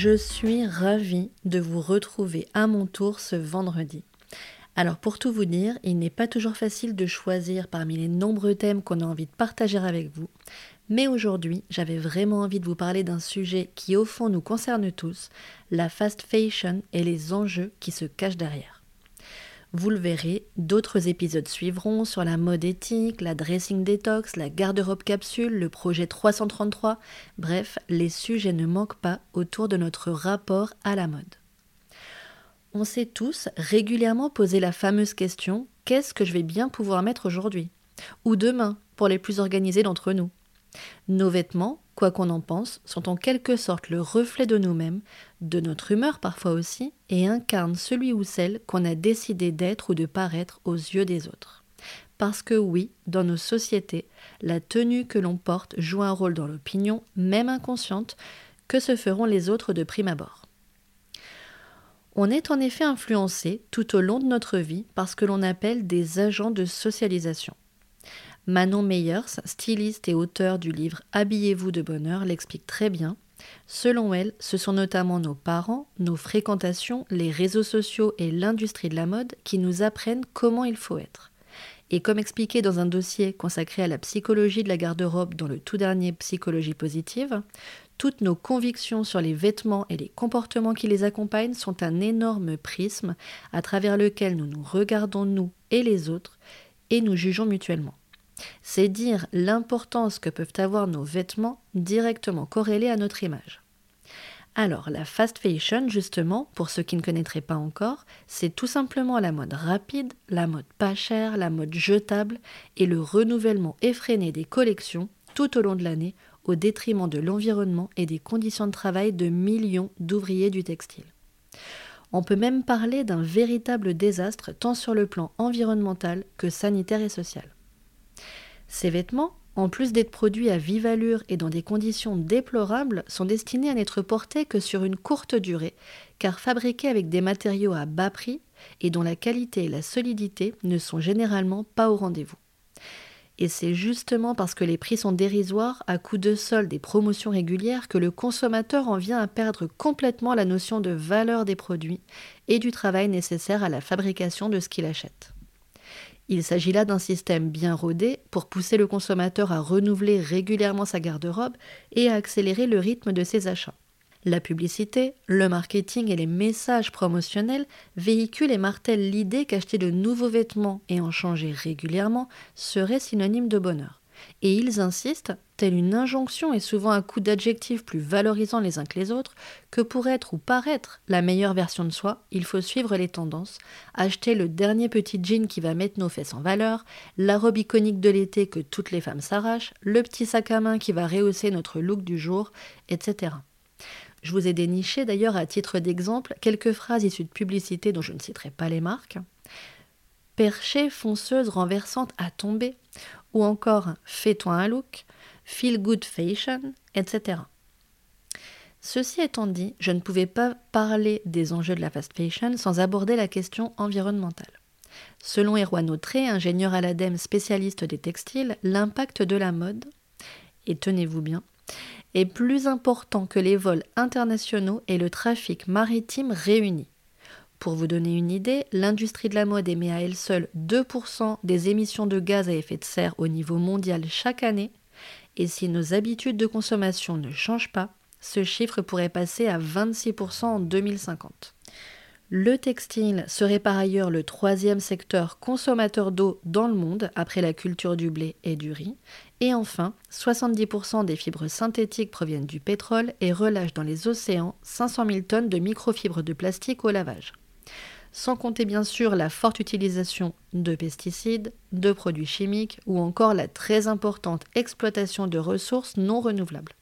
Je suis ravie de vous retrouver à mon tour ce vendredi. Alors pour tout vous dire, il n'est pas toujours facile de choisir parmi les nombreux thèmes qu'on a envie de partager avec vous, mais aujourd'hui j'avais vraiment envie de vous parler d'un sujet qui au fond nous concerne tous, la fast fashion et les enjeux qui se cachent derrière. Vous le verrez, d'autres épisodes suivront sur la mode éthique, la dressing detox, la garde-robe capsule, le projet 333. Bref, les sujets ne manquent pas autour de notre rapport à la mode. On s'est tous régulièrement posé la fameuse question qu'est-ce que je vais bien pouvoir mettre aujourd'hui? Ou demain, pour les plus organisés d'entre nous Nos vêtements, quoi qu'on en pense, sont en quelque sorte le reflet de nous-mêmes, de notre humeur parfois aussi, et incarnent celui ou celle qu'on a décidé d'être ou de paraître aux yeux des autres. Parce que oui, dans nos sociétés, la tenue que l'on porte joue un rôle dans l'opinion, même inconsciente, que se feront les autres de prime abord. On est en effet influencé tout au long de notre vie par ce que l'on appelle des agents de socialisation. Manon Meyers, styliste et auteur du livre Habillez-vous de bonheur, l'explique très bien. Selon elle, ce sont notamment nos parents, nos fréquentations, les réseaux sociaux et l'industrie de la mode qui nous apprennent comment il faut être. Et comme expliqué dans un dossier consacré à la psychologie de la garde-robe dans le tout dernier Psychologie positive, toutes nos convictions sur les vêtements et les comportements qui les accompagnent sont un énorme prisme à travers lequel nous nous regardons nous et les autres et nous jugeons mutuellement. C'est dire l'importance que peuvent avoir nos vêtements directement corrélés à notre image. Alors, la fast fashion, justement, pour ceux qui ne connaîtraient pas encore, c'est tout simplement la mode rapide, la mode pas chère, la mode jetable et le renouvellement effréné des collections tout au long de l'année au détriment de l'environnement et des conditions de travail de millions d'ouvriers du textile. On peut même parler d'un véritable désastre tant sur le plan environnemental que sanitaire et social. Ces vêtements, en plus d'être produits à vive allure et dans des conditions déplorables, sont destinés à n'être portés que sur une courte durée, car fabriqués avec des matériaux à bas prix et dont la qualité et la solidité ne sont généralement pas au rendez-vous. Et c'est justement parce que les prix sont dérisoires à coup de soldes et promotions régulières que le consommateur en vient à perdre complètement la notion de valeur des produits et du travail nécessaire à la fabrication de ce qu'il achète. Il s'agit là d'un système bien rodé pour pousser le consommateur à renouveler régulièrement sa garde-robe et à accélérer le rythme de ses achats. La publicité, le marketing et les messages promotionnels véhiculent et martèlent l'idée qu'acheter de nouveaux vêtements et en changer régulièrement serait synonyme de bonheur. Et ils insistent, telle une injonction et souvent un coup d'adjectifs plus valorisants les uns que les autres, que pour être ou paraître la meilleure version de soi, il faut suivre les tendances, acheter le dernier petit jean qui va mettre nos fesses en valeur, la robe iconique de l'été que toutes les femmes s'arrachent, le petit sac à main qui va rehausser notre look du jour, etc. Je vous ai déniché d'ailleurs à titre d'exemple quelques phrases issues de publicités dont je ne citerai pas les marques. Perchée, fonceuse, renversante à tomber ou encore fais-toi un look, feel good fashion, etc. Ceci étant dit, je ne pouvais pas parler des enjeux de la fast fashion sans aborder la question environnementale. Selon Erwan Autré, ingénieur à l'ADEME spécialiste des textiles, l'impact de la mode, et tenez-vous bien, est plus important que les vols internationaux et le trafic maritime réunis. Pour vous donner une idée, l'industrie de la mode émet à elle seule 2% des émissions de gaz à effet de serre au niveau mondial chaque année, et si nos habitudes de consommation ne changent pas, ce chiffre pourrait passer à 26% en 2050. Le textile serait par ailleurs le troisième secteur consommateur d'eau dans le monde après la culture du blé et du riz. Et enfin, 70% des fibres synthétiques proviennent du pétrole et relâchent dans les océans 500 000 tonnes de microfibres de plastique au lavage sans compter bien sûr la forte utilisation de pesticides, de produits chimiques ou encore la très importante exploitation de ressources non renouvelables.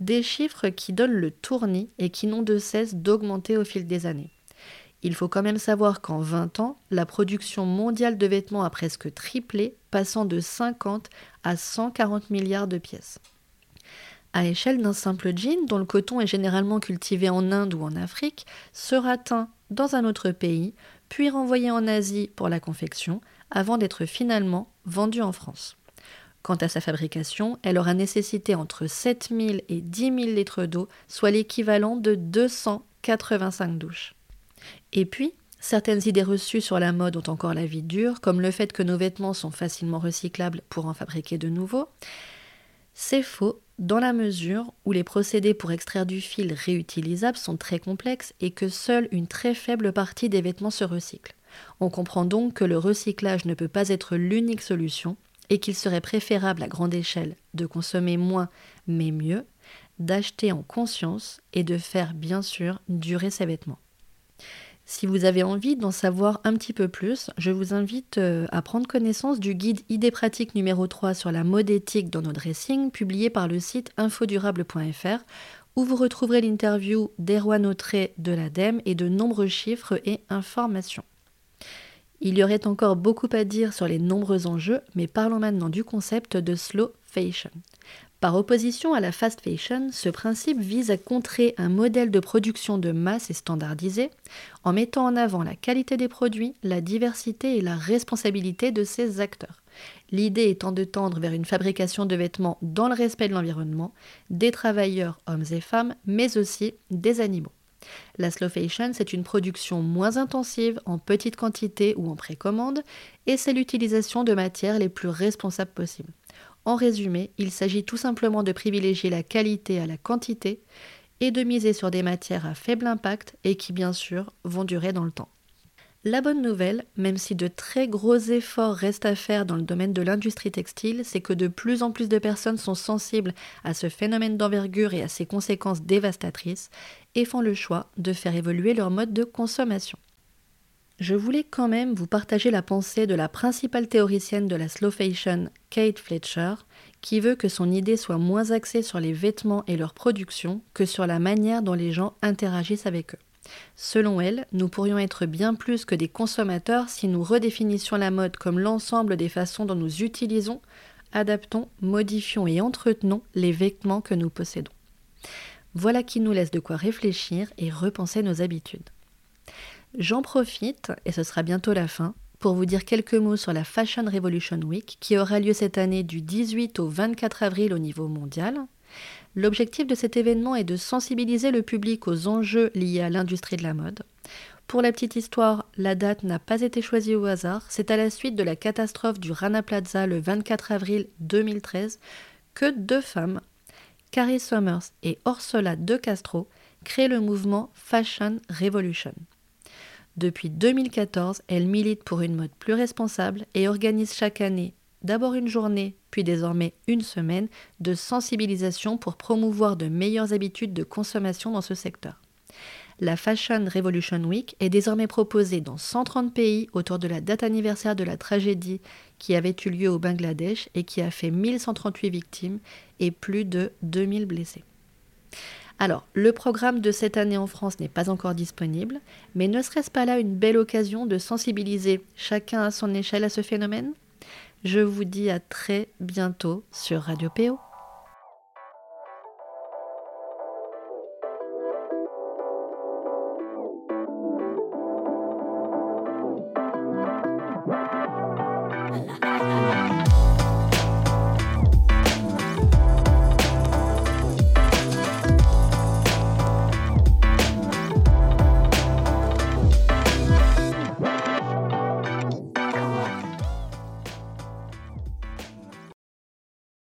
Des chiffres qui donnent le tournis et qui n'ont de cesse d'augmenter au fil des années. Il faut quand même savoir qu'en 20 ans, la production mondiale de vêtements a presque triplé, passant de 50 à 140 milliards de pièces. À l'échelle d'un simple jean, dont le coton est généralement cultivé en Inde ou en Afrique, sera teint dans un autre pays, puis renvoyé en Asie pour la confection, avant d'être finalement vendu en France. Quant à sa fabrication, elle aura nécessité entre 7000 et 10 000 litres d'eau, soit l'équivalent de 285 douches. Et puis, certaines idées reçues sur la mode ont encore la vie dure, comme le fait que nos vêtements sont facilement recyclables pour en fabriquer de nouveaux. C'est faux dans la mesure où les procédés pour extraire du fil réutilisable sont très complexes et que seule une très faible partie des vêtements se recycle. On comprend donc que le recyclage ne peut pas être l'unique solution et qu'il serait préférable à grande échelle de consommer moins mais mieux, d'acheter en conscience et de faire bien sûr durer ses vêtements. Si vous avez envie d'en savoir un petit peu plus, je vous invite euh, à prendre connaissance du guide Idées pratiques numéro 3 sur la mode éthique dans nos dressings, publié par le site infodurable.fr, où vous retrouverez l'interview d'Erwan Autré de l'ADEME et de nombreux chiffres et informations. Il y aurait encore beaucoup à dire sur les nombreux enjeux, mais parlons maintenant du concept de slow fashion. Par opposition à la fast fashion, ce principe vise à contrer un modèle de production de masse et standardisé en mettant en avant la qualité des produits, la diversité et la responsabilité de ses acteurs. L'idée étant de tendre vers une fabrication de vêtements dans le respect de l'environnement, des travailleurs, hommes et femmes, mais aussi des animaux. La slow fashion, c'est une production moins intensive, en petite quantité ou en précommande, et c'est l'utilisation de matières les plus responsables possibles. En résumé, il s'agit tout simplement de privilégier la qualité à la quantité et de miser sur des matières à faible impact et qui bien sûr vont durer dans le temps. La bonne nouvelle, même si de très gros efforts restent à faire dans le domaine de l'industrie textile, c'est que de plus en plus de personnes sont sensibles à ce phénomène d'envergure et à ses conséquences dévastatrices et font le choix de faire évoluer leur mode de consommation. Je voulais quand même vous partager la pensée de la principale théoricienne de la slow fashion, Kate Fletcher, qui veut que son idée soit moins axée sur les vêtements et leur production que sur la manière dont les gens interagissent avec eux. Selon elle, nous pourrions être bien plus que des consommateurs si nous redéfinissions la mode comme l'ensemble des façons dont nous utilisons, adaptons, modifions et entretenons les vêtements que nous possédons. Voilà qui nous laisse de quoi réfléchir et repenser nos habitudes. J'en profite, et ce sera bientôt la fin, pour vous dire quelques mots sur la Fashion Revolution Week qui aura lieu cette année du 18 au 24 avril au niveau mondial. L'objectif de cet événement est de sensibiliser le public aux enjeux liés à l'industrie de la mode. Pour la petite histoire, la date n'a pas été choisie au hasard, c'est à la suite de la catastrophe du Rana Plaza le 24 avril 2013 que deux femmes, Carrie Summers et Orsola De Castro, créent le mouvement Fashion Revolution. Depuis 2014, elles militent pour une mode plus responsable et organisent chaque année d'abord une journée, puis désormais une semaine, de sensibilisation pour promouvoir de meilleures habitudes de consommation dans ce secteur. La Fashion Revolution Week est désormais proposée dans 130 pays autour de la date anniversaire de la tragédie qui avait eu lieu au Bangladesh et qui a fait 1138 victimes et plus de 2000 blessés. Alors, le programme de cette année en France n'est pas encore disponible, mais ne serait-ce pas là une belle occasion de sensibiliser chacun à son échelle à ce phénomène? Je vous dis à très bientôt sur Radio PO.